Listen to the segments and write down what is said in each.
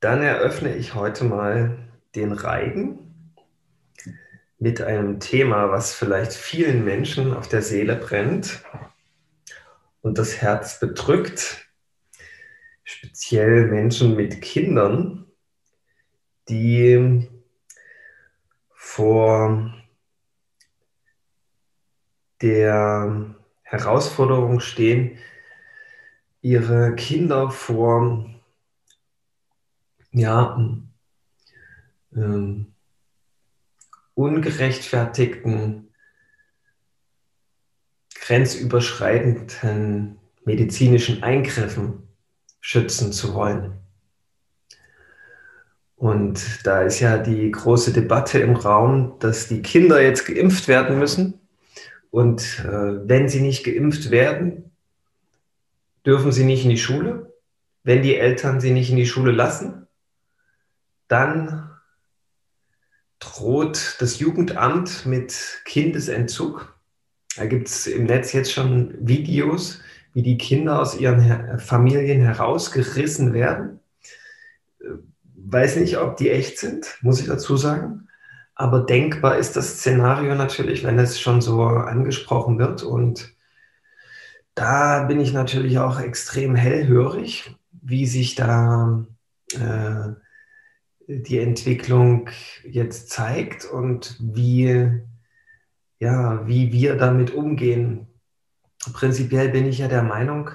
Dann eröffne ich heute mal den Reigen mit einem Thema, was vielleicht vielen Menschen auf der Seele brennt und das Herz bedrückt, speziell Menschen mit Kindern, die vor der Herausforderung stehen, ihre Kinder vor ja, ähm, ungerechtfertigten, grenzüberschreitenden medizinischen Eingriffen schützen zu wollen. Und da ist ja die große Debatte im Raum, dass die Kinder jetzt geimpft werden müssen. Und äh, wenn sie nicht geimpft werden, dürfen sie nicht in die Schule. Wenn die Eltern sie nicht in die Schule lassen, dann droht das Jugendamt mit Kindesentzug. Da gibt es im Netz jetzt schon Videos, wie die Kinder aus ihren Familien herausgerissen werden. Weiß nicht, ob die echt sind, muss ich dazu sagen. Aber denkbar ist das Szenario natürlich, wenn es schon so angesprochen wird. Und da bin ich natürlich auch extrem hellhörig, wie sich da äh, die Entwicklung jetzt zeigt und wie, ja, wie wir damit umgehen. Prinzipiell bin ich ja der Meinung,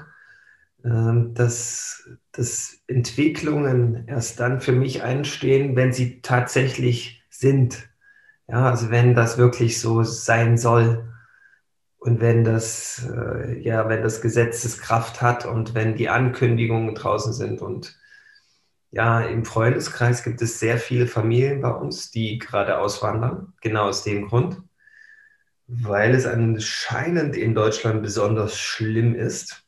ähm, dass, dass Entwicklungen erst dann für mich einstehen, wenn sie tatsächlich sind. Ja, also wenn das wirklich so sein soll und wenn das, äh, ja, wenn das Gesetzeskraft hat und wenn die Ankündigungen draußen sind und ja, im Freundeskreis gibt es sehr viele Familien bei uns, die gerade auswandern, genau aus dem Grund, weil es anscheinend in Deutschland besonders schlimm ist.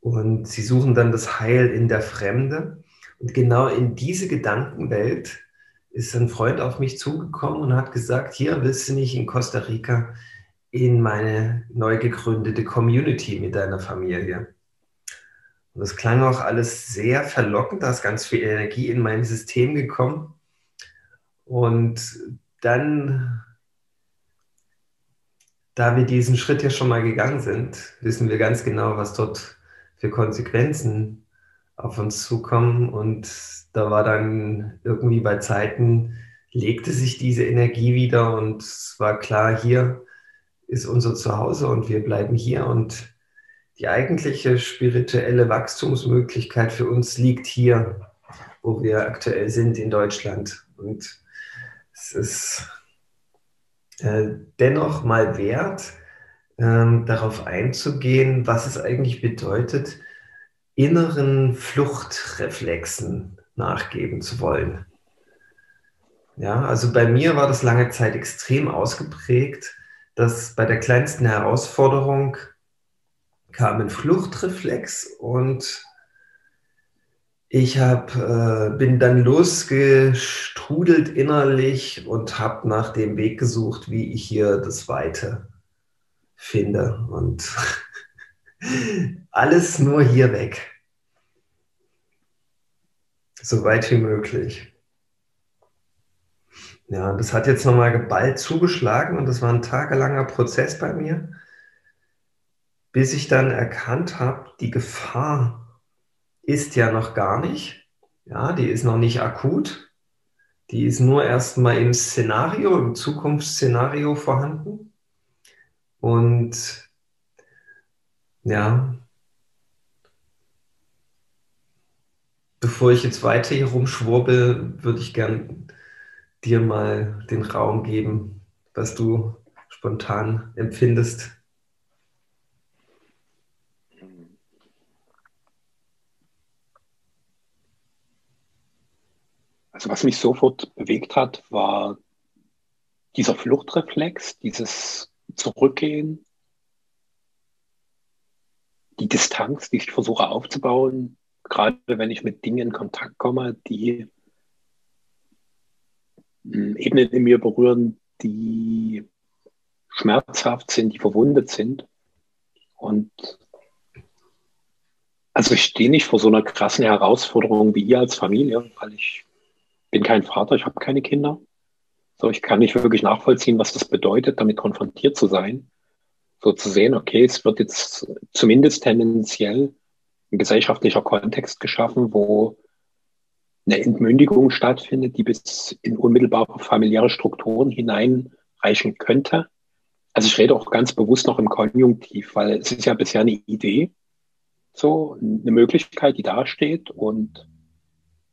Und sie suchen dann das Heil in der Fremde. Und genau in diese Gedankenwelt ist ein Freund auf mich zugekommen und hat gesagt, hier willst du nicht in Costa Rica in meine neu gegründete Community mit deiner Familie. Und das klang auch alles sehr verlockend, da ist ganz viel Energie in mein System gekommen. Und dann, da wir diesen Schritt ja schon mal gegangen sind, wissen wir ganz genau, was dort für Konsequenzen auf uns zukommen. Und da war dann irgendwie bei Zeiten, legte sich diese Energie wieder und es war klar, hier ist unser Zuhause und wir bleiben hier und die eigentliche spirituelle Wachstumsmöglichkeit für uns liegt hier, wo wir aktuell sind in Deutschland. Und es ist äh, dennoch mal wert, äh, darauf einzugehen, was es eigentlich bedeutet, inneren Fluchtreflexen nachgeben zu wollen. Ja, also bei mir war das lange Zeit extrem ausgeprägt, dass bei der kleinsten Herausforderung kam ein Fluchtreflex und ich hab, äh, bin dann losgestrudelt innerlich und habe nach dem Weg gesucht, wie ich hier das Weite finde. Und alles nur hier weg. So weit wie möglich. Ja, das hat jetzt nochmal geballt zugeschlagen und das war ein tagelanger Prozess bei mir bis ich dann erkannt habe, die Gefahr ist ja noch gar nicht, ja, die ist noch nicht akut, die ist nur erstmal im Szenario, im Zukunftsszenario vorhanden. Und ja, bevor ich jetzt weiter hier rumschwurbel, würde ich gern dir mal den Raum geben, was du spontan empfindest. Also was mich sofort bewegt hat, war dieser Fluchtreflex, dieses Zurückgehen, die Distanz, die ich versuche aufzubauen, gerade wenn ich mit Dingen in Kontakt komme, die hm, Ebenen in mir berühren, die schmerzhaft sind, die verwundet sind. Und Also ich stehe nicht vor so einer krassen Herausforderung wie ihr als Familie, weil ich bin kein Vater, ich habe keine Kinder. So, ich kann nicht wirklich nachvollziehen, was das bedeutet, damit konfrontiert zu sein. So zu sehen, okay, es wird jetzt zumindest tendenziell ein gesellschaftlicher Kontext geschaffen, wo eine Entmündigung stattfindet, die bis in unmittelbare familiäre Strukturen hineinreichen könnte. Also ich rede auch ganz bewusst noch im Konjunktiv, weil es ist ja bisher eine Idee, so eine Möglichkeit, die dasteht. Und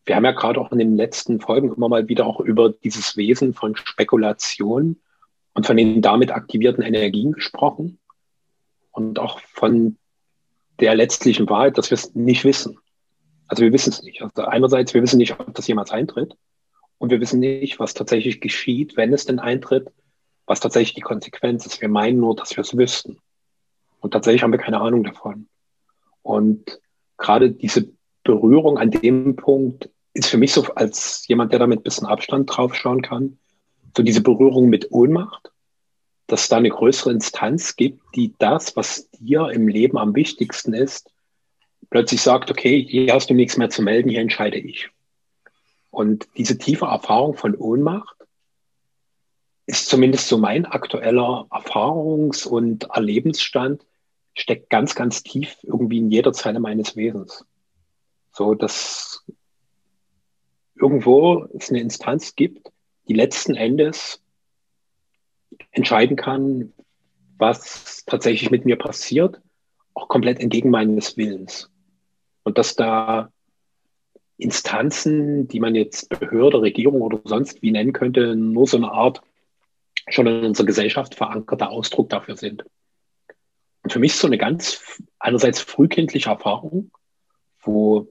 wir haben ja gerade auch in den letzten Folgen immer mal wieder auch über dieses Wesen von Spekulation und von den damit aktivierten Energien gesprochen und auch von der letztlichen Wahrheit, dass wir es nicht wissen. Also wir wissen es nicht. Also einerseits, wir wissen nicht, ob das jemals eintritt und wir wissen nicht, was tatsächlich geschieht, wenn es denn eintritt, was tatsächlich die Konsequenz ist. Wir meinen nur, dass wir es wüssten. Und tatsächlich haben wir keine Ahnung davon. Und gerade diese Berührung an dem Punkt ist für mich so als jemand, der da mit ein bisschen Abstand drauf schauen kann, so diese Berührung mit Ohnmacht, dass es da eine größere Instanz gibt, die das, was dir im Leben am wichtigsten ist, plötzlich sagt, okay, hier hast du nichts mehr zu melden, hier entscheide ich. Und diese tiefe Erfahrung von Ohnmacht ist zumindest so mein aktueller Erfahrungs- und Erlebensstand, steckt ganz, ganz tief irgendwie in jeder Zeile meines Wesens. So, dass irgendwo es eine Instanz gibt, die letzten Endes entscheiden kann, was tatsächlich mit mir passiert, auch komplett entgegen meines Willens. Und dass da Instanzen, die man jetzt Behörde, Regierung oder sonst wie nennen könnte, nur so eine Art schon in unserer Gesellschaft verankerter Ausdruck dafür sind. Und für mich ist so eine ganz einerseits frühkindliche Erfahrung, wo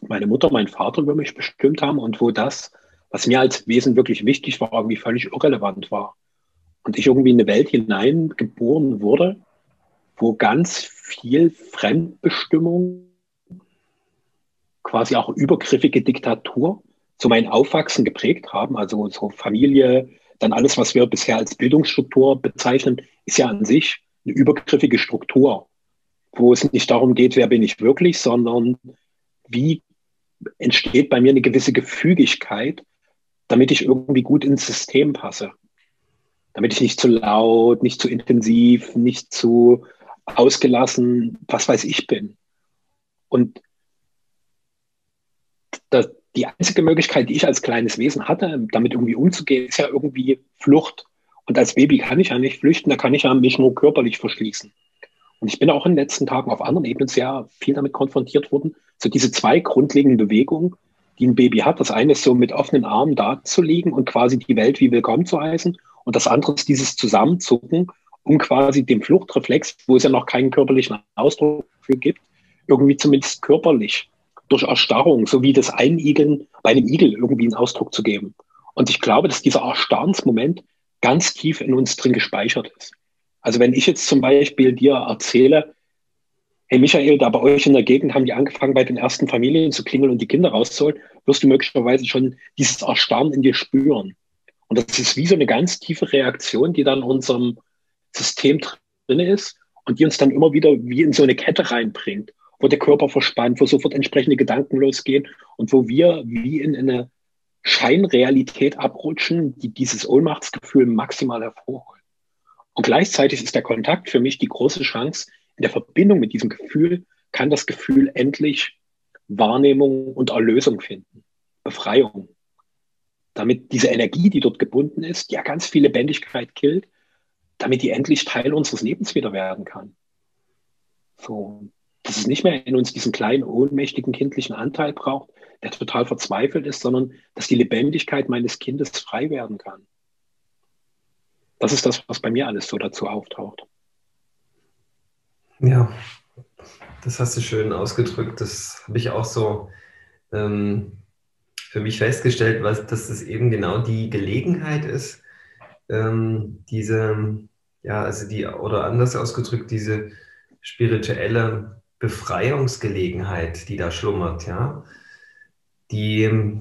meine Mutter, mein Vater über mich bestimmt haben und wo das, was mir als Wesen wirklich wichtig war, irgendwie völlig irrelevant war. Und ich irgendwie in eine Welt hineingeboren wurde, wo ganz viel Fremdbestimmung, quasi auch übergriffige Diktatur, so mein Aufwachsen geprägt haben. Also so Familie, dann alles, was wir bisher als Bildungsstruktur bezeichnen, ist ja an sich eine übergriffige Struktur, wo es nicht darum geht, wer bin ich wirklich, sondern wie entsteht bei mir eine gewisse Gefügigkeit, damit ich irgendwie gut ins System passe. Damit ich nicht zu laut, nicht zu intensiv, nicht zu ausgelassen, was weiß ich bin. Und das, die einzige Möglichkeit, die ich als kleines Wesen hatte, damit irgendwie umzugehen, ist ja irgendwie Flucht. Und als Baby kann ich ja nicht flüchten, da kann ich ja mich nur körperlich verschließen. Und ich bin auch in den letzten Tagen auf anderen Ebenen sehr viel damit konfrontiert worden. So diese zwei grundlegenden Bewegungen, die ein Baby hat. Das eine ist so mit offenen Armen da zu liegen und quasi die Welt wie willkommen zu heißen. Und das andere ist dieses Zusammenzucken, um quasi dem Fluchtreflex, wo es ja noch keinen körperlichen Ausdruck für gibt, irgendwie zumindest körperlich durch Erstarrung, so wie das Einigeln bei einem Igel irgendwie einen Ausdruck zu geben. Und ich glaube, dass dieser Erstarrensmoment ganz tief in uns drin gespeichert ist. Also wenn ich jetzt zum Beispiel dir erzähle, hey Michael, da bei euch in der Gegend haben die angefangen, bei den ersten Familien zu klingeln und die Kinder rauszuholen, wirst du möglicherweise schon dieses Erstarren in dir spüren. Und das ist wie so eine ganz tiefe Reaktion, die dann in unserem System drin ist und die uns dann immer wieder wie in so eine Kette reinbringt wo der Körper verspannt, wo sofort entsprechende Gedanken losgehen und wo wir wie in eine Scheinrealität abrutschen, die dieses Ohnmachtsgefühl maximal hervorholt. Und gleichzeitig ist der Kontakt für mich die große Chance, in der Verbindung mit diesem Gefühl kann das Gefühl endlich Wahrnehmung und Erlösung finden, Befreiung. Damit diese Energie, die dort gebunden ist, ja ganz viel Lebendigkeit killt, damit die endlich Teil unseres Lebens wieder werden kann. So, dass es nicht mehr in uns diesen kleinen, ohnmächtigen kindlichen Anteil braucht, der total verzweifelt ist, sondern dass die Lebendigkeit meines Kindes frei werden kann. Das ist das, was bei mir alles so dazu auftaucht. Ja, das hast du schön ausgedrückt. Das habe ich auch so ähm, für mich festgestellt, was, dass es eben genau die Gelegenheit ist, ähm, diese, ja, also die, oder anders ausgedrückt, diese spirituelle Befreiungsgelegenheit, die da schlummert, ja. Die,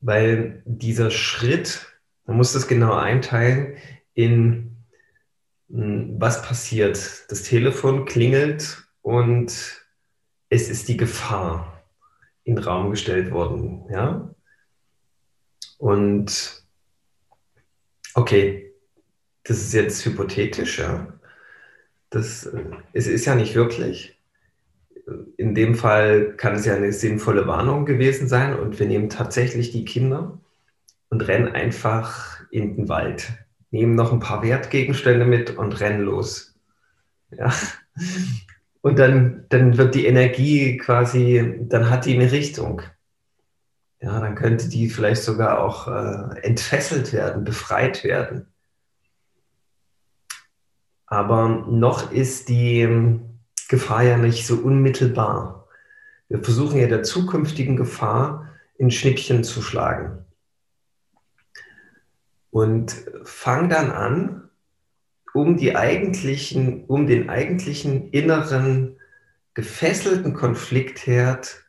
weil dieser Schritt, man muss das genau einteilen in hm, was passiert? Das Telefon klingelt und es ist die Gefahr in den Raum gestellt worden. Ja? Und okay, das ist jetzt hypothetisch, ja. Das, äh, es ist ja nicht wirklich. In dem Fall kann es ja eine sinnvolle Warnung gewesen sein und wir nehmen tatsächlich die Kinder und rennen einfach in den Wald, nehmen noch ein paar Wertgegenstände mit und rennen los. Ja. Und dann, dann wird die Energie quasi, dann hat die eine Richtung. Ja, dann könnte die vielleicht sogar auch äh, entfesselt werden, befreit werden. Aber noch ist die ähm, Gefahr ja nicht so unmittelbar. Wir versuchen ja der zukünftigen Gefahr in Schnippchen zu schlagen. Und fang dann an, um, die eigentlichen, um den eigentlichen inneren gefesselten Konfliktherd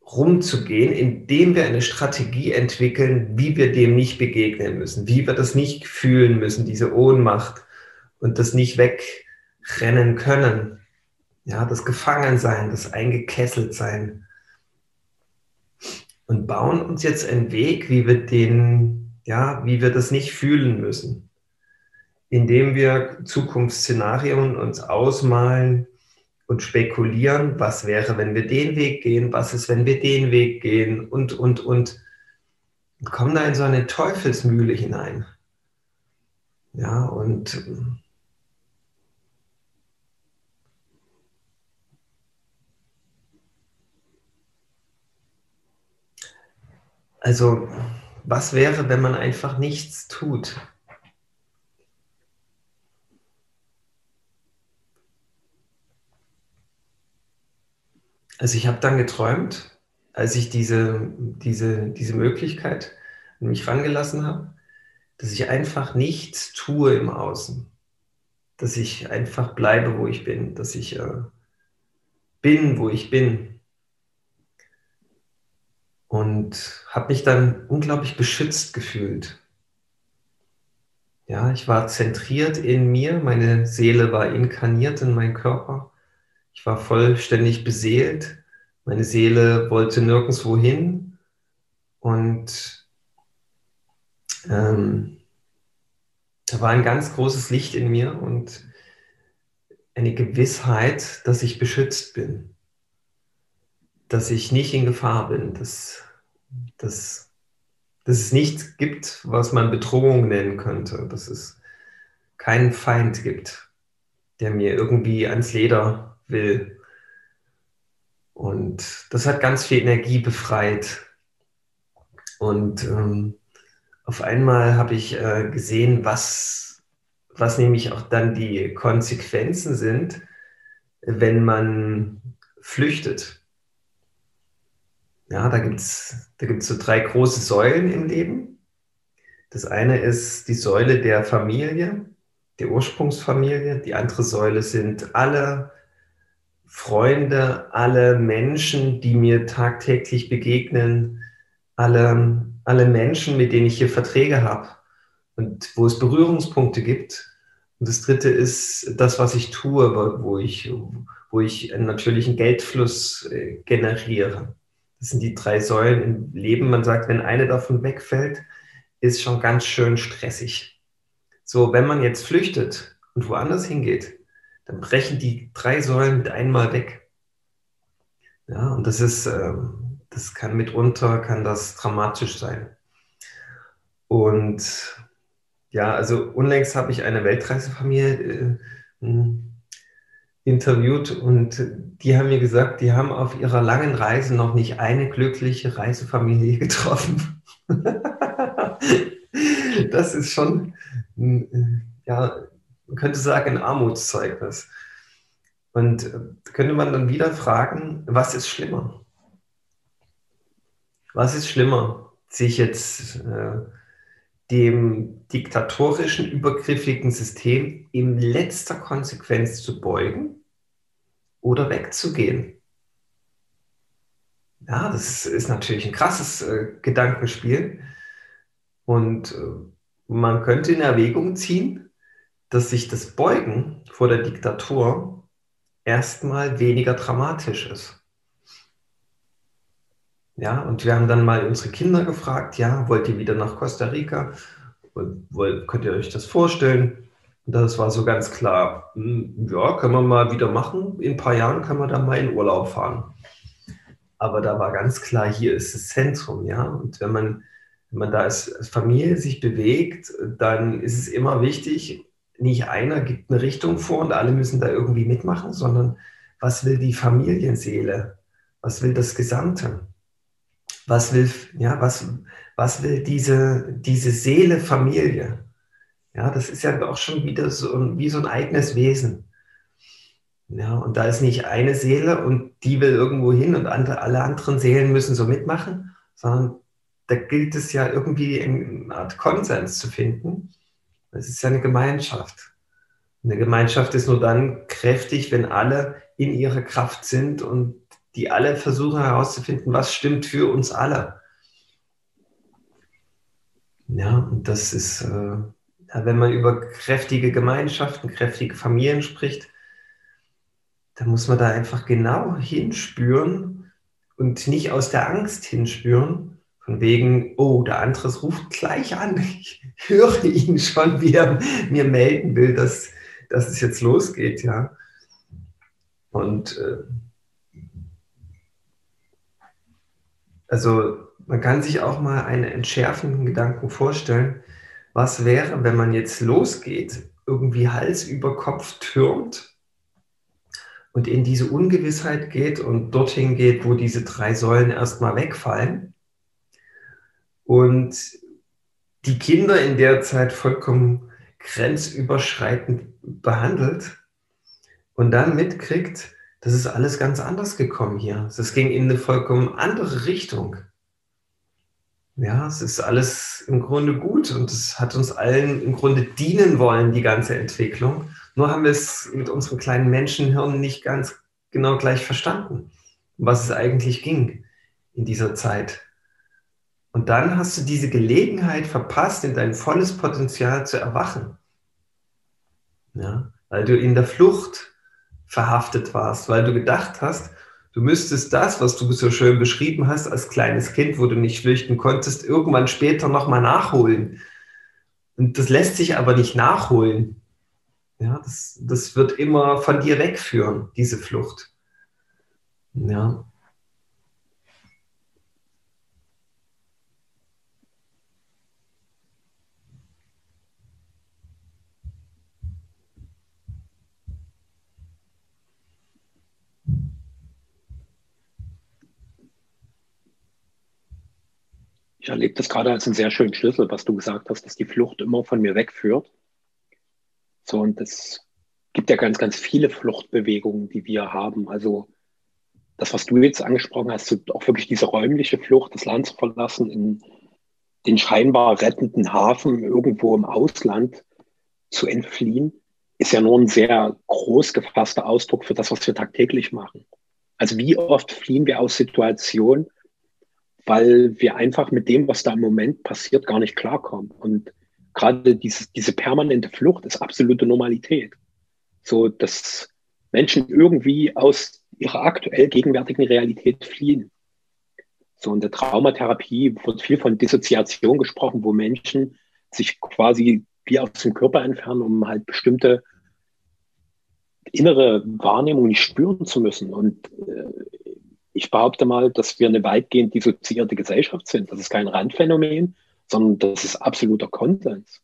rumzugehen, indem wir eine Strategie entwickeln, wie wir dem nicht begegnen müssen, wie wir das nicht fühlen müssen, diese Ohnmacht und das nicht wegrennen können. Ja, das Gefangensein, das Eingekesseltsein. Und bauen uns jetzt einen Weg, wie wir den, ja, wie wir das nicht fühlen müssen. Indem wir Zukunftsszenarien uns ausmalen, und spekulieren, was wäre, wenn wir den Weg gehen, was ist, wenn wir den Weg gehen und, und, und, und kommen da in so eine Teufelsmühle hinein. Ja, und also, was wäre, wenn man einfach nichts tut? Also ich habe dann geträumt, als ich diese, diese, diese Möglichkeit an mich rangelassen habe, dass ich einfach nichts tue im Außen. Dass ich einfach bleibe, wo ich bin. Dass ich äh, bin, wo ich bin. Und habe mich dann unglaublich beschützt gefühlt. Ja, ich war zentriert in mir, meine Seele war inkarniert in meinen Körper. Ich war vollständig beseelt. Meine Seele wollte nirgendwo hin. Und ähm, da war ein ganz großes Licht in mir und eine Gewissheit, dass ich beschützt bin. Dass ich nicht in Gefahr bin. Dass, dass, dass es nichts gibt, was man Bedrohung nennen könnte. Dass es keinen Feind gibt, der mir irgendwie ans Leder will. Und das hat ganz viel Energie befreit. Und ähm, auf einmal habe ich äh, gesehen, was, was nämlich auch dann die Konsequenzen sind, wenn man flüchtet. Ja, da gibt es da gibt's so drei große Säulen im Leben. Das eine ist die Säule der Familie, der Ursprungsfamilie. Die andere Säule sind alle Freunde, alle Menschen, die mir tagtäglich begegnen, alle, alle Menschen, mit denen ich hier Verträge habe und wo es Berührungspunkte gibt. Und das dritte ist das, was ich tue, wo ich, wo ich einen natürlichen Geldfluss äh, generiere. Das sind die drei Säulen im Leben. Man sagt, wenn eine davon wegfällt, ist schon ganz schön stressig. So, wenn man jetzt flüchtet und woanders hingeht, dann brechen die drei Säulen mit einmal weg. Ja, und das ist, ähm, das kann mitunter, kann das dramatisch sein. Und ja, also unlängst habe ich eine Weltreisefamilie äh, interviewt und die haben mir gesagt, die haben auf ihrer langen Reise noch nicht eine glückliche Reisefamilie getroffen. das ist schon, äh, ja, man könnte sagen, ein Armutszeugnis. Und äh, könnte man dann wieder fragen, was ist schlimmer? Was ist schlimmer, sich jetzt äh, dem diktatorischen, übergriffigen System in letzter Konsequenz zu beugen oder wegzugehen? Ja, das ist natürlich ein krasses äh, Gedankenspiel. Und äh, man könnte in Erwägung ziehen, dass sich das Beugen vor der Diktatur erstmal weniger dramatisch ist. Ja, und wir haben dann mal unsere Kinder gefragt, ja, wollt ihr wieder nach Costa Rica? Könnt ihr euch das vorstellen? Und das war so ganz klar, hm, ja, können wir mal wieder machen. In ein paar Jahren können wir dann mal in Urlaub fahren. Aber da war ganz klar, hier ist das Zentrum, ja. Und wenn man, wenn man da als Familie sich bewegt, dann ist es immer wichtig, nicht einer gibt eine Richtung vor und alle müssen da irgendwie mitmachen, sondern was will die Familienseele? Was will das Gesamte? Was will, ja, was, was will diese, diese Seele Familie? Ja, das ist ja auch schon wieder so wie so ein eigenes Wesen. Ja, und da ist nicht eine Seele und die will irgendwo hin und andere, alle anderen Seelen müssen so mitmachen, sondern da gilt es ja irgendwie eine Art Konsens zu finden. Es ist ja eine Gemeinschaft. Eine Gemeinschaft ist nur dann kräftig, wenn alle in ihrer Kraft sind und die alle versuchen herauszufinden, was stimmt für uns alle. Ja, und das ist, äh, wenn man über kräftige Gemeinschaften, kräftige Familien spricht, dann muss man da einfach genau hinspüren und nicht aus der Angst hinspüren, von wegen, oh, der andere ruft gleich an. Ich höre ihn schon, wie er mir melden will, dass, dass es jetzt losgeht, ja. Und äh, also man kann sich auch mal einen entschärfenden Gedanken vorstellen. Was wäre, wenn man jetzt losgeht, irgendwie Hals über Kopf türmt und in diese Ungewissheit geht und dorthin geht, wo diese drei Säulen erstmal wegfallen und die Kinder in der Zeit vollkommen grenzüberschreitend behandelt und dann mitkriegt, das ist alles ganz anders gekommen hier. Es ging in eine vollkommen andere Richtung. Ja, es ist alles im Grunde gut und es hat uns allen im Grunde dienen wollen, die ganze Entwicklung. Nur haben wir es mit unserem kleinen Menschenhirn nicht ganz genau gleich verstanden, um was es eigentlich ging in dieser Zeit. Und dann hast du diese Gelegenheit verpasst, in dein volles Potenzial zu erwachen. Ja, weil du in der Flucht verhaftet warst, weil du gedacht hast, du müsstest das, was du so schön beschrieben hast als kleines Kind, wo du nicht flüchten konntest, irgendwann später nochmal nachholen. Und das lässt sich aber nicht nachholen. Ja, das, das wird immer von dir wegführen, diese Flucht. Ja. Ich erlebe das gerade als einen sehr schönen Schlüssel, was du gesagt hast, dass die Flucht immer von mir wegführt. So, und es gibt ja ganz, ganz viele Fluchtbewegungen, die wir haben. Also das, was du jetzt angesprochen hast, auch wirklich diese räumliche Flucht, das Land zu verlassen, in den scheinbar rettenden Hafen irgendwo im Ausland zu entfliehen, ist ja nur ein sehr groß gefasster Ausdruck für das, was wir tagtäglich machen. Also wie oft fliehen wir aus Situationen, weil wir einfach mit dem, was da im Moment passiert, gar nicht klarkommen. Und gerade diese, diese permanente Flucht ist absolute Normalität. So, dass Menschen irgendwie aus ihrer aktuell gegenwärtigen Realität fliehen. So, in der Traumatherapie wird viel von Dissoziation gesprochen, wo Menschen sich quasi wie aus dem Körper entfernen, um halt bestimmte innere Wahrnehmung nicht spüren zu müssen. Und äh, ich behaupte mal, dass wir eine weitgehend dissoziierte Gesellschaft sind. Das ist kein Randphänomen, sondern das ist absoluter Konsens.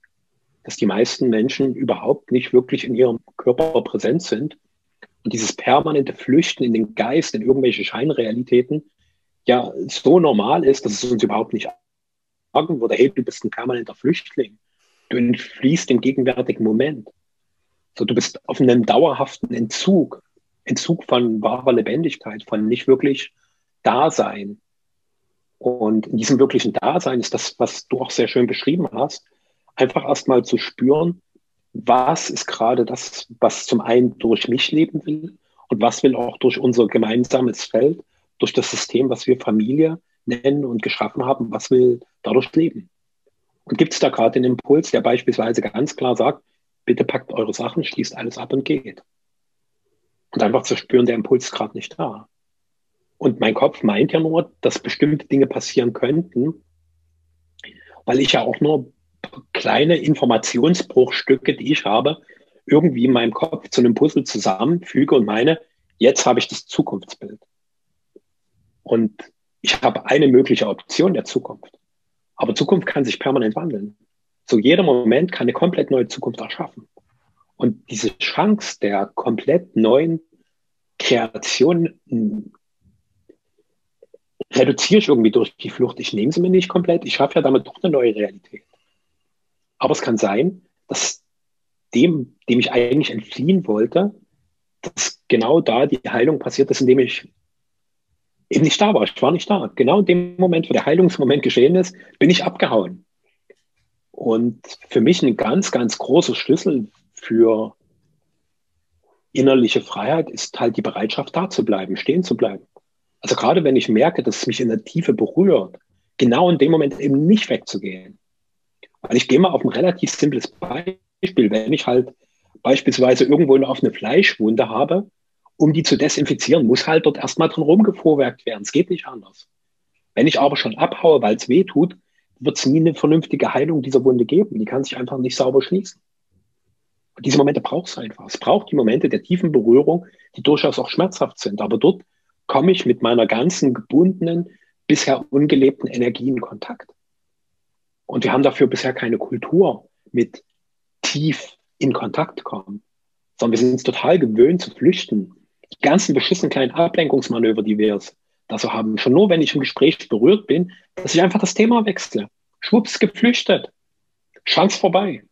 Dass die meisten Menschen überhaupt nicht wirklich in ihrem Körper präsent sind. Und dieses permanente Flüchten in den Geist, in irgendwelche Scheinrealitäten, ja so normal ist, dass es uns überhaupt nicht sagen würde, hey, du bist ein permanenter Flüchtling. Du entfließt dem gegenwärtigen Moment. So, du bist auf einem dauerhaften Entzug Entzug von wahrer Lebendigkeit, von nicht wirklich Dasein. Und in diesem wirklichen Dasein ist das, was du auch sehr schön beschrieben hast, einfach erstmal zu spüren, was ist gerade das, was zum einen durch mich leben will und was will auch durch unser gemeinsames Feld, durch das System, was wir Familie nennen und geschaffen haben, was will dadurch leben. Und gibt es da gerade den Impuls, der beispielsweise ganz klar sagt, bitte packt eure Sachen, schließt alles ab und geht. Und einfach zu spüren, der Impuls ist gerade nicht da. Und mein Kopf meint ja nur, dass bestimmte Dinge passieren könnten, weil ich ja auch nur kleine Informationsbruchstücke, die ich habe, irgendwie in meinem Kopf zu einem Puzzle zusammenfüge und meine, jetzt habe ich das Zukunftsbild. Und ich habe eine mögliche Option der Zukunft. Aber Zukunft kann sich permanent wandeln. So jeder Moment kann eine komplett neue Zukunft erschaffen. Und diese Chance der komplett neuen Kreation hm, reduziere ich irgendwie durch die Flucht. Ich nehme sie mir nicht komplett. Ich schaffe ja damit doch eine neue Realität. Aber es kann sein, dass dem, dem ich eigentlich entfliehen wollte, dass genau da die Heilung passiert ist, indem ich eben nicht da war. Ich war nicht da. Genau in dem Moment, wo der Heilungsmoment geschehen ist, bin ich abgehauen. Und für mich ein ganz, ganz großer Schlüssel für innerliche Freiheit ist halt die Bereitschaft, da zu bleiben, stehen zu bleiben. Also gerade wenn ich merke, dass es mich in der Tiefe berührt, genau in dem Moment eben nicht wegzugehen. Weil ich gehe mal auf ein relativ simples Beispiel. Wenn ich halt beispielsweise irgendwo eine offene Fleischwunde habe, um die zu desinfizieren, muss halt dort erstmal drin rumgevorwerkt werden. Es geht nicht anders. Wenn ich aber schon abhaue, weil es weh tut, wird es nie eine vernünftige Heilung dieser Wunde geben. Die kann sich einfach nicht sauber schließen. Und diese Momente braucht es einfach. Es braucht die Momente der tiefen Berührung, die durchaus auch schmerzhaft sind. Aber dort komme ich mit meiner ganzen gebundenen, bisher ungelebten Energie in Kontakt. Und wir haben dafür bisher keine Kultur mit tief in Kontakt kommen, sondern wir sind es total gewöhnt zu flüchten. Die ganzen beschissenen kleinen Ablenkungsmanöver, die wir da so haben, schon nur, wenn ich im Gespräch berührt bin, dass ich einfach das Thema wechsle. Schwupps, geflüchtet. Chance vorbei.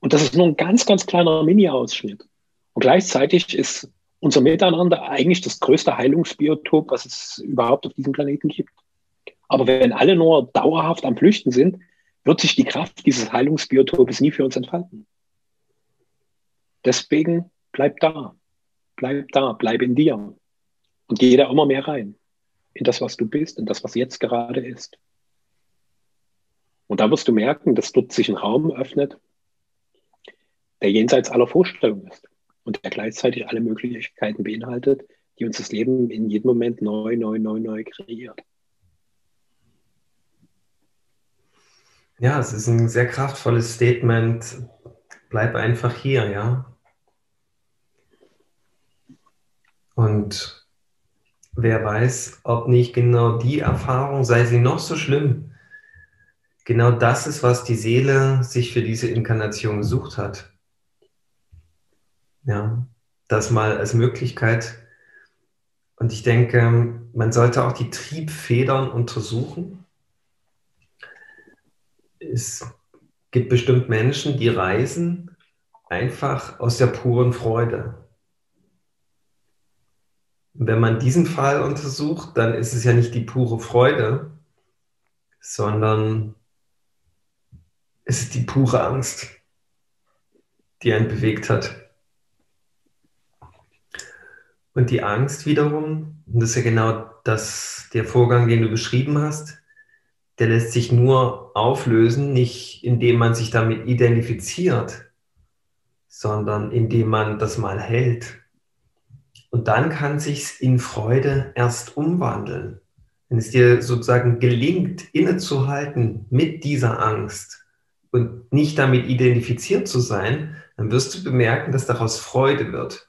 Und das ist nur ein ganz, ganz kleiner Mini-Ausschnitt. Und gleichzeitig ist unser Miteinander eigentlich das größte Heilungsbiotop, was es überhaupt auf diesem Planeten gibt. Aber wenn alle nur dauerhaft am Flüchten sind, wird sich die Kraft dieses Heilungsbiotopes nie für uns entfalten. Deswegen bleib da, bleib da, bleib in dir und geh da immer mehr rein in das, was du bist, in das, was jetzt gerade ist. Und da wirst du merken, dass dort sich ein Raum öffnet, der jenseits aller Vorstellungen ist und der gleichzeitig alle Möglichkeiten beinhaltet, die uns das Leben in jedem Moment neu, neu, neu, neu kreiert. Ja, es ist ein sehr kraftvolles Statement. Bleib einfach hier, ja. Und wer weiß, ob nicht genau die Erfahrung, sei sie noch so schlimm, genau das ist, was die Seele sich für diese Inkarnation gesucht hat. Ja, das mal als Möglichkeit. Und ich denke, man sollte auch die Triebfedern untersuchen es gibt bestimmt Menschen, die reisen einfach aus der puren Freude. Wenn man diesen Fall untersucht, dann ist es ja nicht die pure Freude, sondern es ist die pure Angst, die einen bewegt hat. Und die Angst wiederum, und das ist ja genau das, der Vorgang, den du beschrieben hast, der lässt sich nur auflösen, nicht indem man sich damit identifiziert, sondern indem man das mal hält. Und dann kann sich in Freude erst umwandeln. Wenn es dir sozusagen gelingt, innezuhalten mit dieser Angst und nicht damit identifiziert zu sein, dann wirst du bemerken, dass daraus Freude wird.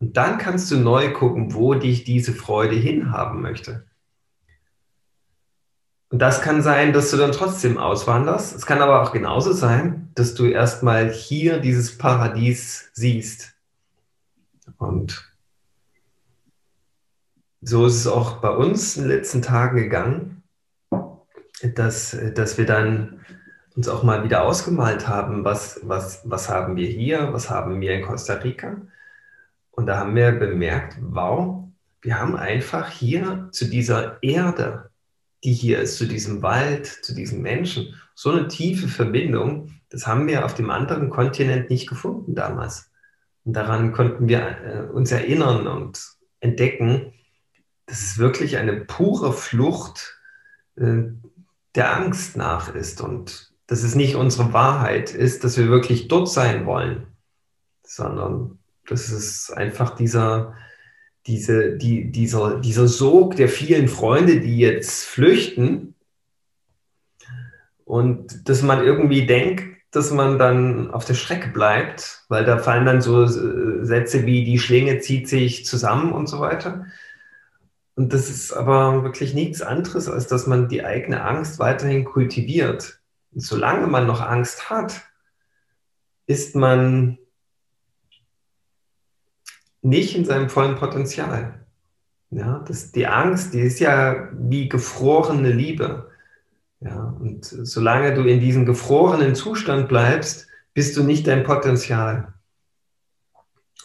Und dann kannst du neu gucken, wo dich diese Freude hinhaben möchte. Und das kann sein, dass du dann trotzdem auswanderst. Es kann aber auch genauso sein, dass du erstmal hier dieses Paradies siehst. Und so ist es auch bei uns in den letzten Tagen gegangen, dass, dass wir dann uns auch mal wieder ausgemalt haben, was, was, was haben wir hier, was haben wir in Costa Rica. Und da haben wir bemerkt, wow, wir haben einfach hier zu dieser Erde die hier ist, zu diesem Wald, zu diesen Menschen. So eine tiefe Verbindung, das haben wir auf dem anderen Kontinent nicht gefunden damals. Und daran konnten wir äh, uns erinnern und entdecken, dass es wirklich eine pure Flucht äh, der Angst nach ist. Und dass es nicht unsere Wahrheit ist, dass wir wirklich dort sein wollen, sondern das ist einfach dieser, diese, die, dieser, dieser Sog der vielen Freunde, die jetzt flüchten und dass man irgendwie denkt, dass man dann auf der Strecke bleibt, weil da fallen dann so äh, Sätze wie die Schlinge zieht sich zusammen und so weiter. Und das ist aber wirklich nichts anderes, als dass man die eigene Angst weiterhin kultiviert. Und solange man noch Angst hat, ist man nicht in seinem vollen Potenzial. Ja, das, die Angst, die ist ja wie gefrorene Liebe. Ja, und solange du in diesem gefrorenen Zustand bleibst, bist du nicht dein Potenzial.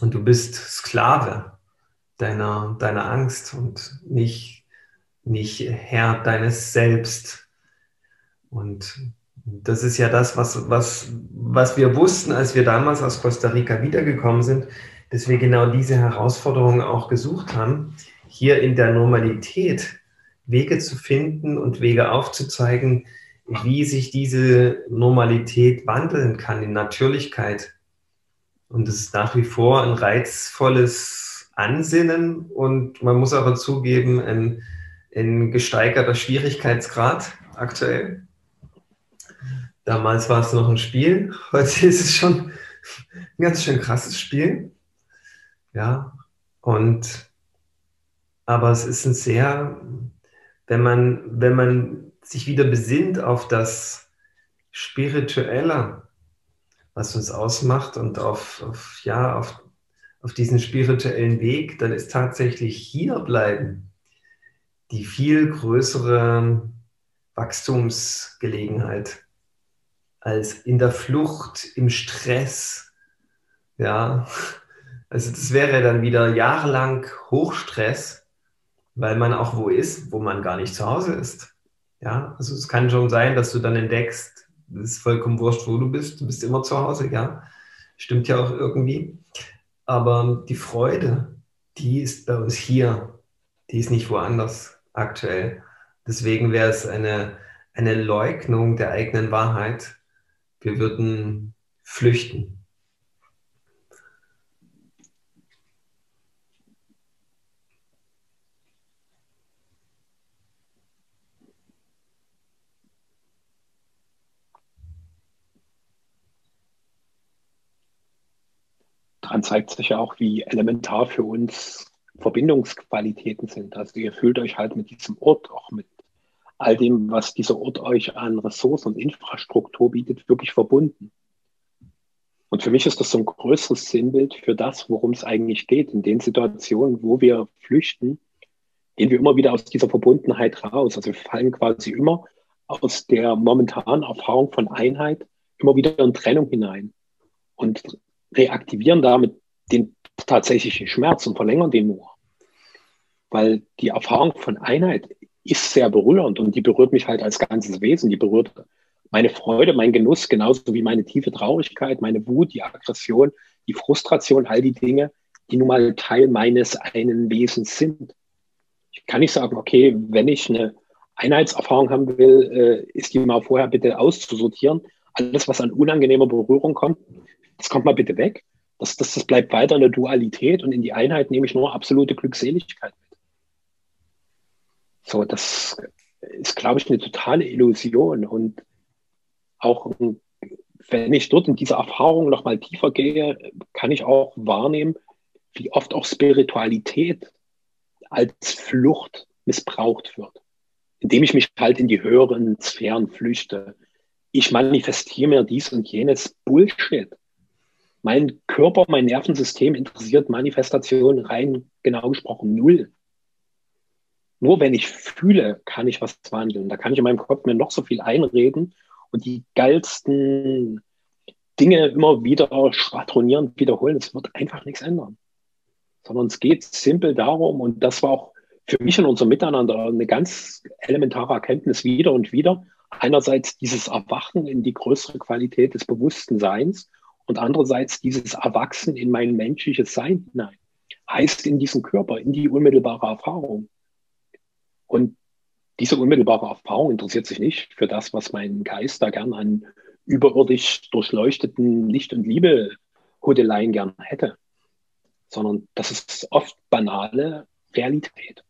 Und du bist Sklave deiner, deiner Angst und nicht, nicht Herr deines Selbst. Und das ist ja das, was, was, was wir wussten, als wir damals aus Costa Rica wiedergekommen sind, dass wir genau diese Herausforderungen auch gesucht haben, hier in der Normalität Wege zu finden und Wege aufzuzeigen, wie sich diese Normalität wandeln kann in Natürlichkeit. Und es ist nach wie vor ein reizvolles Ansinnen und man muss aber zugeben, ein, ein gesteigerter Schwierigkeitsgrad aktuell. Damals war es noch ein Spiel, heute ist es schon ein ganz schön krasses Spiel. Ja, und aber es ist ein sehr wenn man, wenn man sich wieder besinnt auf das Spirituelle, was uns ausmacht und auf, auf, ja, auf, auf diesen spirituellen Weg, dann ist tatsächlich hier bleiben die viel größere Wachstumsgelegenheit als in der Flucht, im Stress. Ja, also das wäre dann wieder jahrelang Hochstress weil man auch wo ist, wo man gar nicht zu Hause ist. Ja, also es kann schon sein, dass du dann entdeckst, es ist vollkommen wurscht, wo du bist, du bist immer zu Hause, ja. Stimmt ja auch irgendwie. Aber die Freude, die ist bei uns hier, die ist nicht woanders aktuell. Deswegen wäre es eine, eine Leugnung der eigenen Wahrheit. Wir würden flüchten. Daran zeigt sich ja auch, wie elementar für uns Verbindungsqualitäten sind. Also ihr fühlt euch halt mit diesem Ort, auch mit all dem, was dieser Ort euch an Ressourcen und Infrastruktur bietet, wirklich verbunden. Und für mich ist das so ein größeres Sinnbild für das, worum es eigentlich geht. In den Situationen, wo wir flüchten, gehen wir immer wieder aus dieser Verbundenheit raus. Also wir fallen quasi immer aus der momentanen Erfahrung von Einheit immer wieder in Trennung hinein. Und reaktivieren damit den tatsächlichen Schmerz und verlängern den nur. Weil die Erfahrung von Einheit ist sehr berührend und die berührt mich halt als ganzes Wesen. Die berührt meine Freude, mein Genuss, genauso wie meine tiefe Traurigkeit, meine Wut, die Aggression, die Frustration, all die Dinge, die nun mal Teil meines einen Wesens sind. Ich kann nicht sagen, okay, wenn ich eine Einheitserfahrung haben will, äh, ist die mal vorher bitte auszusortieren. Alles, was an unangenehmer Berührung kommt, das kommt mal bitte weg. Das, das, das bleibt weiter in der Dualität und in die Einheit nehme ich nur absolute Glückseligkeit mit. So, das ist, glaube ich, eine totale Illusion. Und auch wenn ich dort in diese Erfahrung noch mal tiefer gehe, kann ich auch wahrnehmen, wie oft auch Spiritualität als Flucht missbraucht wird, indem ich mich halt in die höheren Sphären flüchte. Ich manifestiere mir dies und jenes Bullshit mein Körper, mein Nervensystem interessiert Manifestation rein genau gesprochen null. Nur wenn ich fühle, kann ich was wandeln. Da kann ich in meinem Kopf mir noch so viel einreden und die geilsten Dinge immer wieder schwadronierend wiederholen. Es wird einfach nichts ändern. Sondern es geht simpel darum, und das war auch für mich in unserem Miteinander eine ganz elementare Erkenntnis wieder und wieder. Einerseits dieses Erwachen in die größere Qualität des bewussten Seins und andererseits dieses Erwachsen in mein menschliches Sein hinein. Heißt in diesen Körper, in die unmittelbare Erfahrung. Und diese unmittelbare Erfahrung interessiert sich nicht für das, was mein Geist da gern an überirdisch durchleuchteten Licht und Liebe Hudeleien gern hätte, sondern das ist oft banale Realität.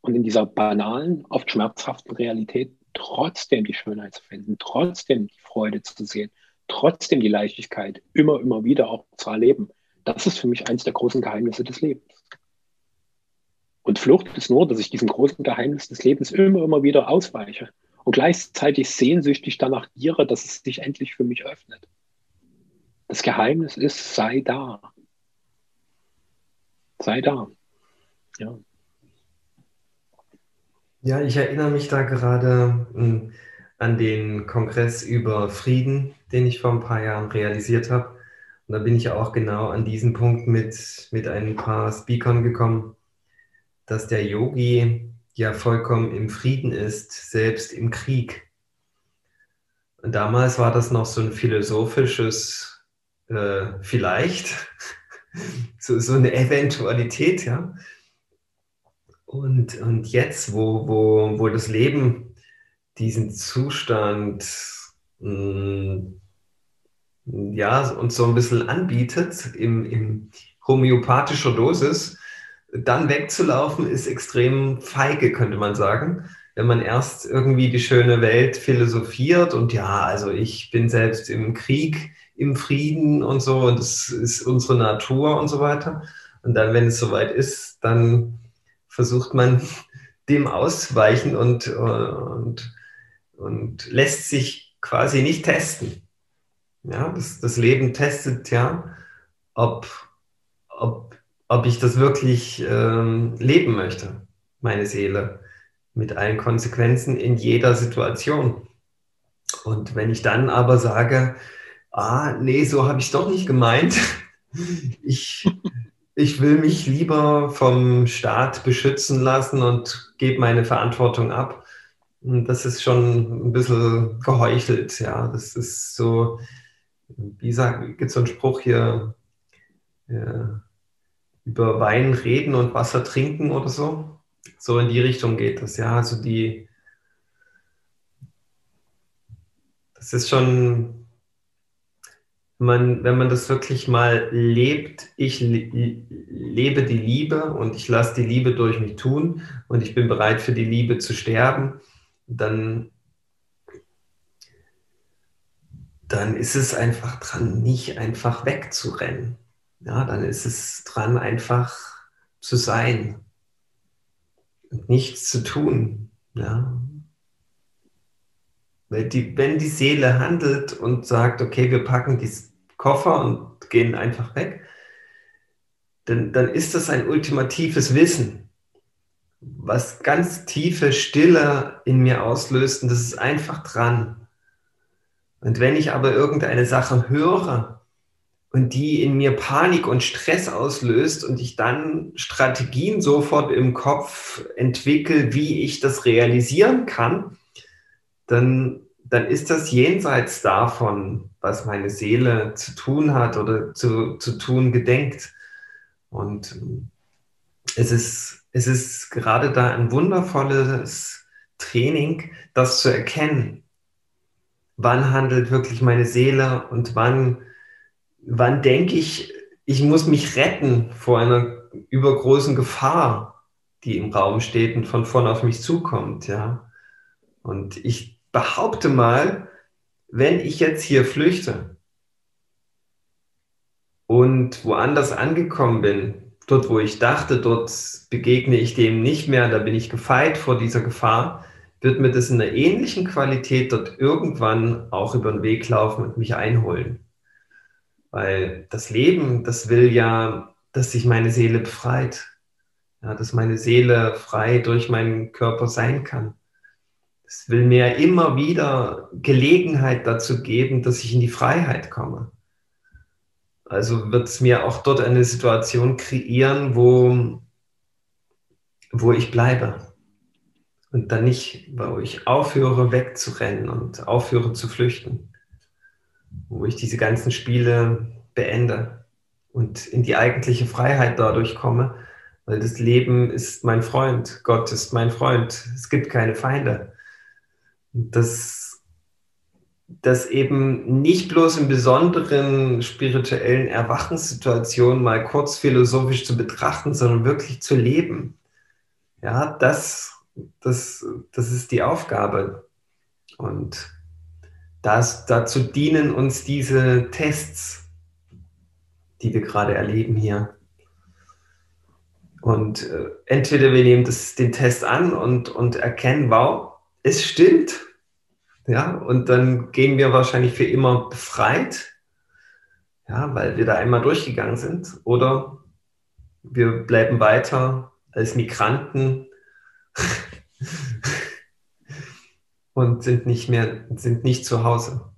Und in dieser banalen, oft schmerzhaften Realität trotzdem die Schönheit zu finden, trotzdem die Freude zu sehen, trotzdem die Leichtigkeit immer, immer wieder auch zu erleben. Das ist für mich eines der großen Geheimnisse des Lebens. Und Flucht ist nur, dass ich diesem großen Geheimnis des Lebens immer, immer wieder ausweiche und gleichzeitig sehnsüchtig danach giere, dass es sich endlich für mich öffnet. Das Geheimnis ist, sei da. Sei da. Ja. Ja, ich erinnere mich da gerade hm, an den Kongress über Frieden, den ich vor ein paar Jahren realisiert habe. Und da bin ich auch genau an diesen Punkt mit, mit ein paar Speakern gekommen, dass der Yogi ja vollkommen im Frieden ist, selbst im Krieg. Und damals war das noch so ein philosophisches äh, vielleicht, so, so eine Eventualität, ja. Und, und jetzt, wo, wo, wo das Leben diesen Zustand mh, mm, ja, uns so ein bisschen anbietet im, in homöopathischer Dosis, dann wegzulaufen ist extrem feige, könnte man sagen. Wenn man erst irgendwie die schöne Welt philosophiert und ja, also ich bin selbst im Krieg, im Frieden und so und das ist unsere Natur und so weiter. Und dann, wenn es soweit ist, dann versucht man dem auszuweichen und, und, und lässt sich quasi nicht testen. Ja, das, das Leben testet ja, ob, ob, ob ich das wirklich ähm, leben möchte, meine Seele, mit allen Konsequenzen in jeder Situation. Und wenn ich dann aber sage, ah, nee, so habe ich es doch nicht gemeint, ich, ich will mich lieber vom Staat beschützen lassen und gebe meine Verantwortung ab. Das ist schon ein bisschen geheuchelt, ja. Das ist so, wie sagt, gibt es so einen Spruch hier, ja, über Wein reden und Wasser trinken oder so. So in die Richtung geht das, ja. Also die, das ist schon man, wenn man das wirklich mal lebt, ich lebe die Liebe und ich lasse die Liebe durch mich tun und ich bin bereit für die Liebe zu sterben, dann, dann ist es einfach dran, nicht einfach wegzurennen. Ja, dann ist es dran, einfach zu sein und nichts zu tun. Ja. Weil die, wenn die Seele handelt und sagt, okay, wir packen die Koffer und gehen einfach weg, dann, dann ist das ein ultimatives Wissen, was ganz tiefe Stille in mir auslöst und das ist einfach dran. Und wenn ich aber irgendeine Sache höre und die in mir Panik und Stress auslöst und ich dann Strategien sofort im Kopf entwickle, wie ich das realisieren kann, dann dann ist das jenseits davon, was meine Seele zu tun hat oder zu, zu tun gedenkt. Und es ist, es ist gerade da ein wundervolles Training, das zu erkennen. Wann handelt wirklich meine Seele und wann, wann denke ich, ich muss mich retten vor einer übergroßen Gefahr, die im Raum steht und von vorn auf mich zukommt, ja. Und ich behaupte mal, wenn ich jetzt hier flüchte und woanders angekommen bin, dort wo ich dachte, dort begegne ich dem nicht mehr, da bin ich gefeit vor dieser Gefahr, wird mir das in einer ähnlichen Qualität dort irgendwann auch über den Weg laufen und mich einholen. Weil das Leben, das will ja, dass sich meine Seele befreit. Ja, dass meine Seele frei durch meinen Körper sein kann. Es will mir immer wieder Gelegenheit dazu geben, dass ich in die Freiheit komme. Also wird es mir auch dort eine Situation kreieren, wo, wo ich bleibe. Und dann nicht, wo ich aufhöre wegzurennen und aufhöre zu flüchten. Wo ich diese ganzen Spiele beende und in die eigentliche Freiheit dadurch komme, weil das Leben ist mein Freund, Gott ist mein Freund, es gibt keine Feinde. Das, das eben nicht bloß in besonderen spirituellen Erwachenssituationen mal kurz philosophisch zu betrachten, sondern wirklich zu leben. Ja, das, das, das ist die Aufgabe. Und das, dazu dienen uns diese Tests, die wir gerade erleben hier. Und äh, entweder wir nehmen das, den Test an und, und erkennen, wow, es stimmt. Ja, und dann gehen wir wahrscheinlich für immer befreit, ja, weil wir da einmal durchgegangen sind. Oder wir bleiben weiter als Migranten und sind nicht mehr, sind nicht zu Hause.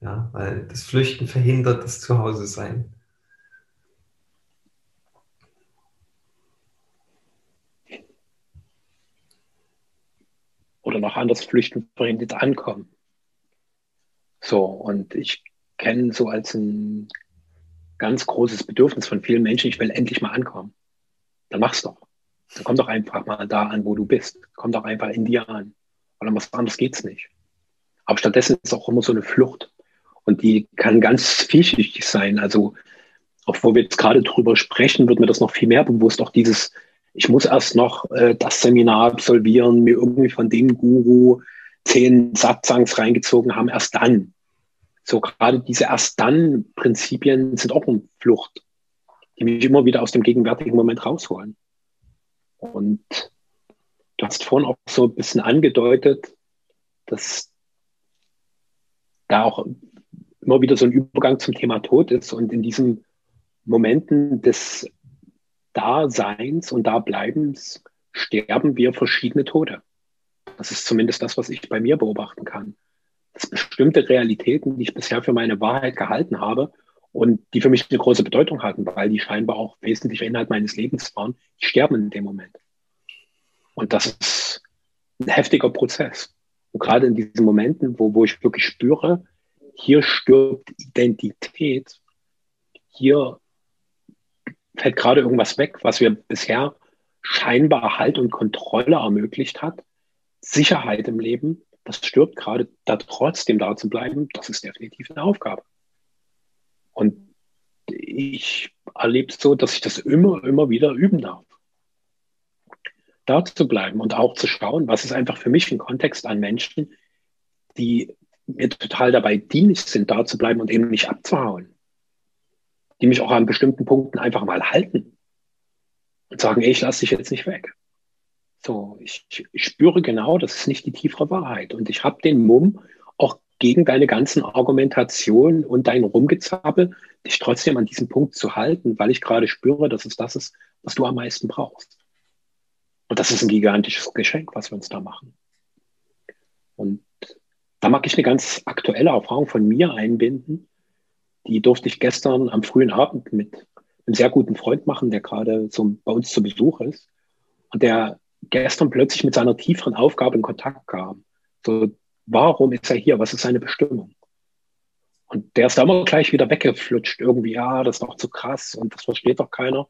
Ja, weil das Flüchten verhindert das Zuhause sein. oder noch anders flüchten, verhindert ankommen. So, und ich kenne so als ein ganz großes Bedürfnis von vielen Menschen, ich will endlich mal ankommen. Dann mach's doch. Dann komm doch einfach mal da an, wo du bist. Komm doch einfach in dir an. Oder was anderes geht's nicht. Aber stattdessen ist auch immer so eine Flucht. Und die kann ganz vielschichtig sein. Also, obwohl wir jetzt gerade drüber sprechen, wird mir das noch viel mehr bewusst. Auch dieses, ich muss erst noch äh, das Seminar absolvieren, mir irgendwie von dem Guru zehn Satsangs reingezogen haben, erst dann. So gerade diese erst dann Prinzipien sind auch eine Flucht, die mich immer wieder aus dem gegenwärtigen Moment rausholen. Und du hast vorhin auch so ein bisschen angedeutet, dass da auch immer wieder so ein Übergang zum Thema Tod ist und in diesen Momenten des Daseins und Dableibens sterben wir verschiedene Tode. Das ist zumindest das, was ich bei mir beobachten kann. Dass bestimmte Realitäten, die ich bisher für meine Wahrheit gehalten habe und die für mich eine große Bedeutung hatten, weil die scheinbar auch wesentlicher Inhalt meines Lebens waren, die sterben in dem Moment. Und das ist ein heftiger Prozess. Und gerade in diesen Momenten, wo, wo ich wirklich spüre, hier stirbt Identität, hier fällt gerade irgendwas weg, was wir bisher scheinbar Halt und Kontrolle ermöglicht hat. Sicherheit im Leben, das stirbt gerade, da trotzdem da zu bleiben, das ist definitiv eine Aufgabe. Und ich erlebe es so, dass ich das immer, immer wieder üben darf. Da zu bleiben und auch zu schauen, was ist einfach für mich ein Kontext an Menschen, die mir total dabei dienlich sind, da zu bleiben und eben nicht abzuhauen die mich auch an bestimmten Punkten einfach mal halten und sagen, ey, ich lasse dich jetzt nicht weg. So, ich, ich spüre genau, das ist nicht die tiefere Wahrheit. Und ich habe den Mumm, auch gegen deine ganzen Argumentationen und dein Rumgezappel, dich trotzdem an diesem Punkt zu halten, weil ich gerade spüre, dass es das ist, was du am meisten brauchst. Und das ist ein gigantisches Geschenk, was wir uns da machen. Und da mag ich eine ganz aktuelle Erfahrung von mir einbinden. Die durfte ich gestern am frühen Abend mit einem sehr guten Freund machen, der gerade so bei uns zu Besuch ist. Und der gestern plötzlich mit seiner tieferen Aufgabe in Kontakt kam. So, warum ist er hier? Was ist seine Bestimmung? Und der ist da immer gleich wieder weggeflutscht. Irgendwie, ja, das ist doch zu krass und das versteht doch keiner.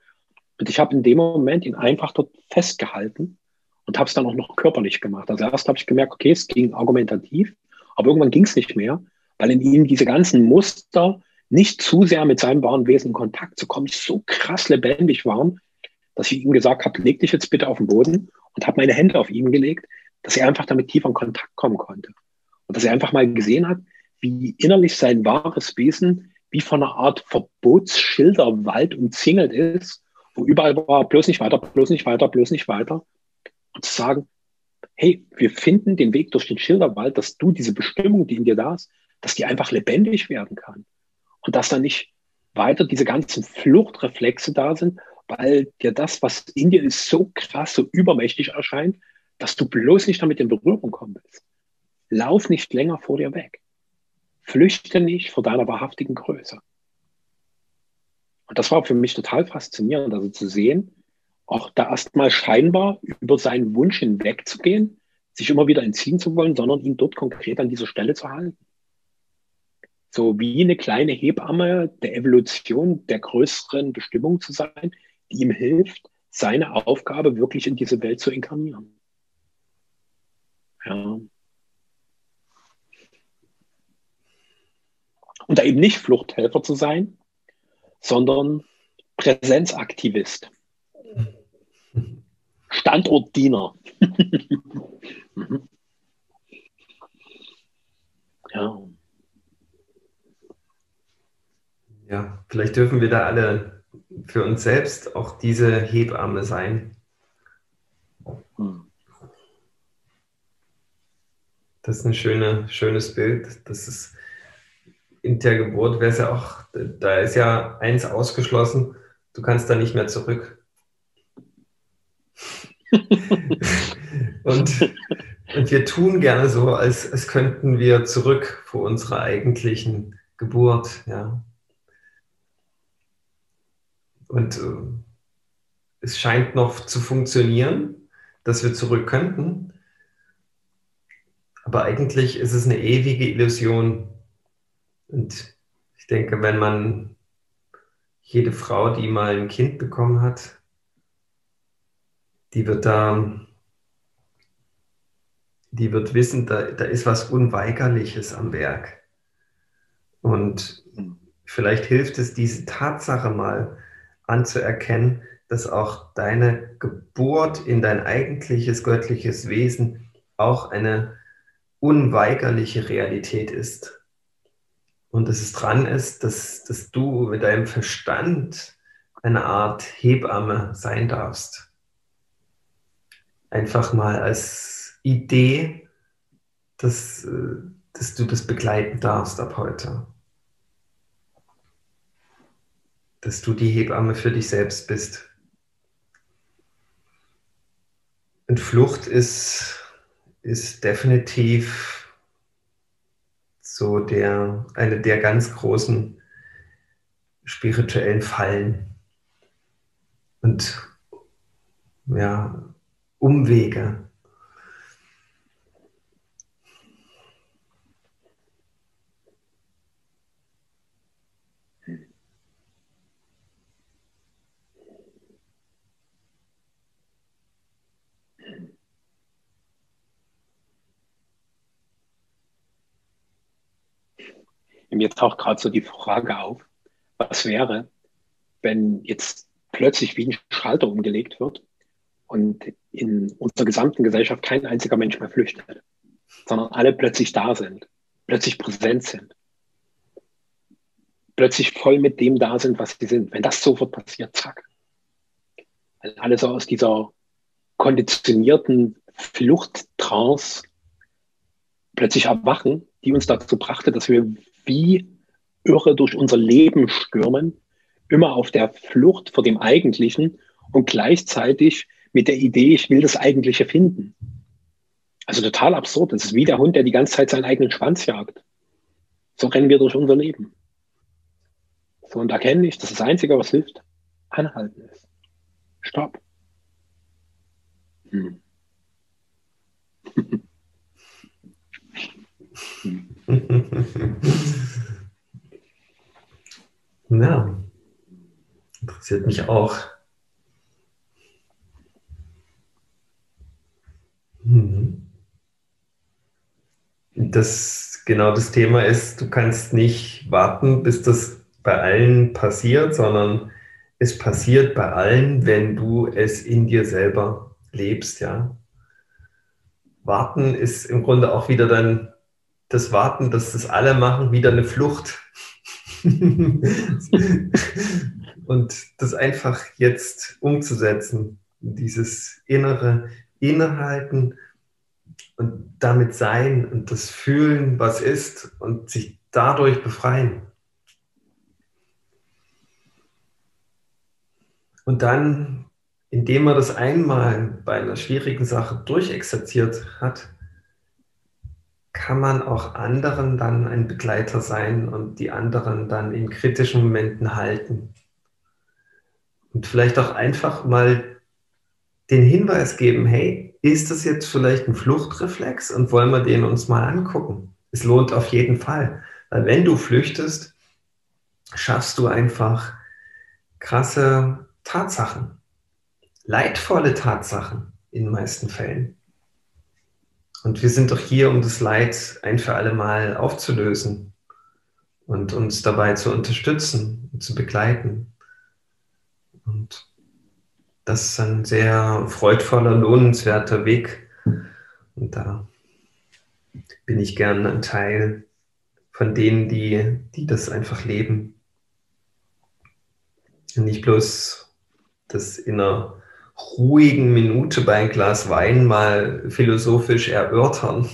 Und ich habe in dem Moment ihn einfach dort festgehalten und habe es dann auch noch körperlich gemacht. Also erst habe ich gemerkt, okay, es ging argumentativ, aber irgendwann ging es nicht mehr, weil in ihm diese ganzen Muster, nicht zu sehr mit seinem wahren Wesen in Kontakt zu kommen, so krass lebendig waren, dass ich ihm gesagt habe, leg dich jetzt bitte auf den Boden und habe meine Hände auf ihn gelegt, dass er einfach damit tiefer in Kontakt kommen konnte. Und dass er einfach mal gesehen hat, wie innerlich sein wahres Wesen wie von einer Art Verbotsschilderwald umzingelt ist, wo überall war, bloß nicht weiter, bloß nicht weiter, bloß nicht weiter. Und zu sagen, hey, wir finden den Weg durch den Schilderwald, dass du diese Bestimmung, die in dir da ist, dass die einfach lebendig werden kann und dass dann nicht weiter diese ganzen Fluchtreflexe da sind, weil dir das, was in dir ist, so krass, so übermächtig erscheint, dass du bloß nicht damit in Berührung kommen willst. Lauf nicht länger vor dir weg. Flüchte nicht vor deiner wahrhaftigen Größe. Und das war für mich total faszinierend, also zu sehen, auch da erstmal scheinbar über seinen Wunsch hinwegzugehen, sich immer wieder entziehen zu wollen, sondern ihn dort konkret an dieser Stelle zu halten so wie eine kleine Hebamme der Evolution der größeren Bestimmung zu sein, die ihm hilft, seine Aufgabe wirklich in diese Welt zu inkarnieren. Ja. Und da eben nicht Fluchthelfer zu sein, sondern Präsenzaktivist. Standortdiener. Ja. Ja, vielleicht dürfen wir da alle für uns selbst auch diese Hebamme sein. Mhm. Das ist ein schöne, schönes Bild. Das ist in der Geburt wäre es ja auch, da ist ja eins ausgeschlossen, du kannst da nicht mehr zurück. und, und wir tun gerne so, als, als könnten wir zurück vor unserer eigentlichen Geburt. Ja. Und äh, es scheint noch zu funktionieren, dass wir zurück könnten. Aber eigentlich ist es eine ewige Illusion. Und ich denke, wenn man jede Frau, die mal ein Kind bekommen hat, die wird da, die wird wissen, da, da ist was Unweigerliches am Werk. Und vielleicht hilft es, diese Tatsache mal anzuerkennen, dass auch deine Geburt in dein eigentliches göttliches Wesen auch eine unweigerliche Realität ist. Und dass es dran ist, dass, dass du mit deinem Verstand eine Art Hebamme sein darfst. Einfach mal als Idee, dass, äh, dass du das begleiten darfst ab heute. Dass du die Hebamme für dich selbst bist. Und Flucht ist, ist definitiv so der, eine der ganz großen spirituellen Fallen und ja, Umwege. Mir taucht gerade so die Frage auf, was wäre, wenn jetzt plötzlich wie ein Schalter umgelegt wird und in unserer gesamten Gesellschaft kein einziger Mensch mehr flüchtet, sondern alle plötzlich da sind, plötzlich präsent sind, plötzlich voll mit dem da sind, was sie sind. Wenn das sofort passiert, zack. Wenn alle so aus dieser konditionierten Fluchttrance plötzlich erwachen, die uns dazu brachte, dass wir wie irre durch unser Leben stürmen, immer auf der Flucht vor dem Eigentlichen und gleichzeitig mit der Idee, ich will das Eigentliche finden. Also total absurd. Das ist wie der Hund, der die ganze Zeit seinen eigenen Schwanz jagt. So rennen wir durch unser Leben. So und erkennen nicht, dass das Einzige, was hilft, anhalten ist. Stopp. Hm. ja, interessiert mich auch. Mhm. Das genau das Thema ist, du kannst nicht warten, bis das bei allen passiert, sondern es passiert bei allen, wenn du es in dir selber lebst, ja. Warten ist im Grunde auch wieder dann das Warten, dass das alle machen, wieder eine Flucht. und das einfach jetzt umzusetzen, dieses innere Innehalten und damit sein und das Fühlen, was ist und sich dadurch befreien. Und dann, indem man das einmal bei einer schwierigen Sache durchexerziert hat, kann man auch anderen dann ein Begleiter sein und die anderen dann in kritischen Momenten halten. Und vielleicht auch einfach mal den Hinweis geben, hey, ist das jetzt vielleicht ein Fluchtreflex und wollen wir den uns mal angucken? Es lohnt auf jeden Fall, weil wenn du flüchtest, schaffst du einfach krasse Tatsachen. leidvolle Tatsachen in den meisten Fällen. Und wir sind doch hier, um das Leid ein für alle Mal aufzulösen und uns dabei zu unterstützen und zu begleiten. Und das ist ein sehr freudvoller, lohnenswerter Weg. Und da bin ich gern ein Teil von denen, die, die das einfach leben. Und nicht bloß das in einer ruhigen Minute bei ein Glas Wein mal philosophisch erörtern.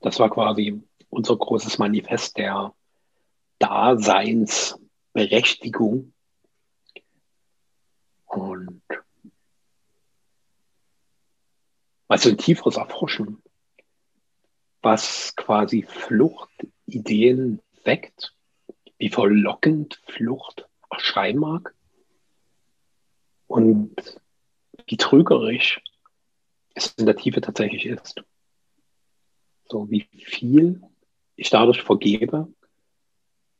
Das war quasi unser großes Manifest der Daseinsberechtigung. Und also ein tieferes Erforschen, was quasi Fluchtideen weckt, wie verlockend Flucht erscheinen mag und wie trügerisch es in der Tiefe tatsächlich ist. So wie viel ich dadurch vergebe,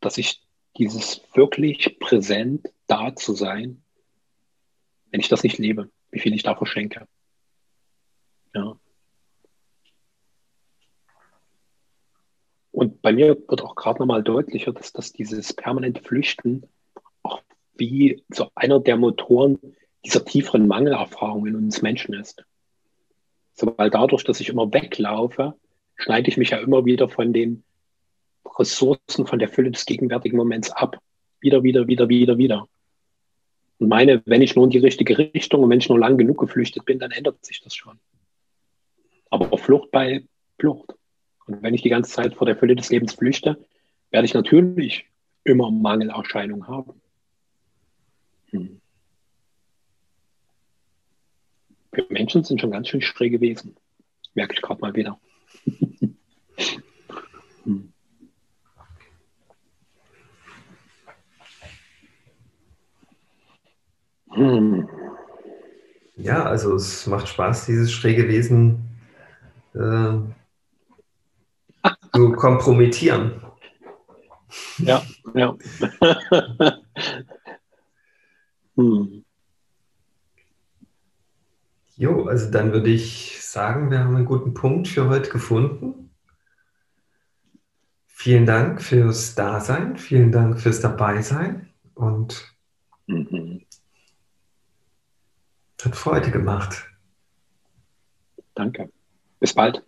dass ich dieses wirklich präsent da zu sein, wenn ich das nicht lebe, wie viel ich da verschenke. Ja. Und bei mir wird auch gerade nochmal deutlicher, dass, dass dieses permanente Flüchten auch wie so einer der Motoren dieser tieferen Mangelerfahrung in uns Menschen ist. So, weil dadurch, dass ich immer weglaufe, schneide ich mich ja immer wieder von den Ressourcen, von der Fülle des gegenwärtigen Moments ab. Wieder, wieder, wieder, wieder, wieder. Und meine, wenn ich nur in die richtige Richtung und wenn ich nur lang genug geflüchtet bin, dann ändert sich das schon. Aber Flucht bei Flucht. Und wenn ich die ganze Zeit vor der Fülle des Lebens flüchte, werde ich natürlich immer Mangelerscheinungen haben. Hm. Wir Menschen sind schon ganz schön schräge Wesen. Merke ich gerade mal wieder. hm. Ja, also es macht Spaß, dieses schräge Wesen äh, zu kompromittieren. Ja, ja. hm. Jo, also dann würde ich sagen, wir haben einen guten Punkt für heute gefunden. Vielen Dank fürs Dasein, vielen Dank fürs Dabeisein und mhm. Hat Freude gemacht. Danke. Bis bald.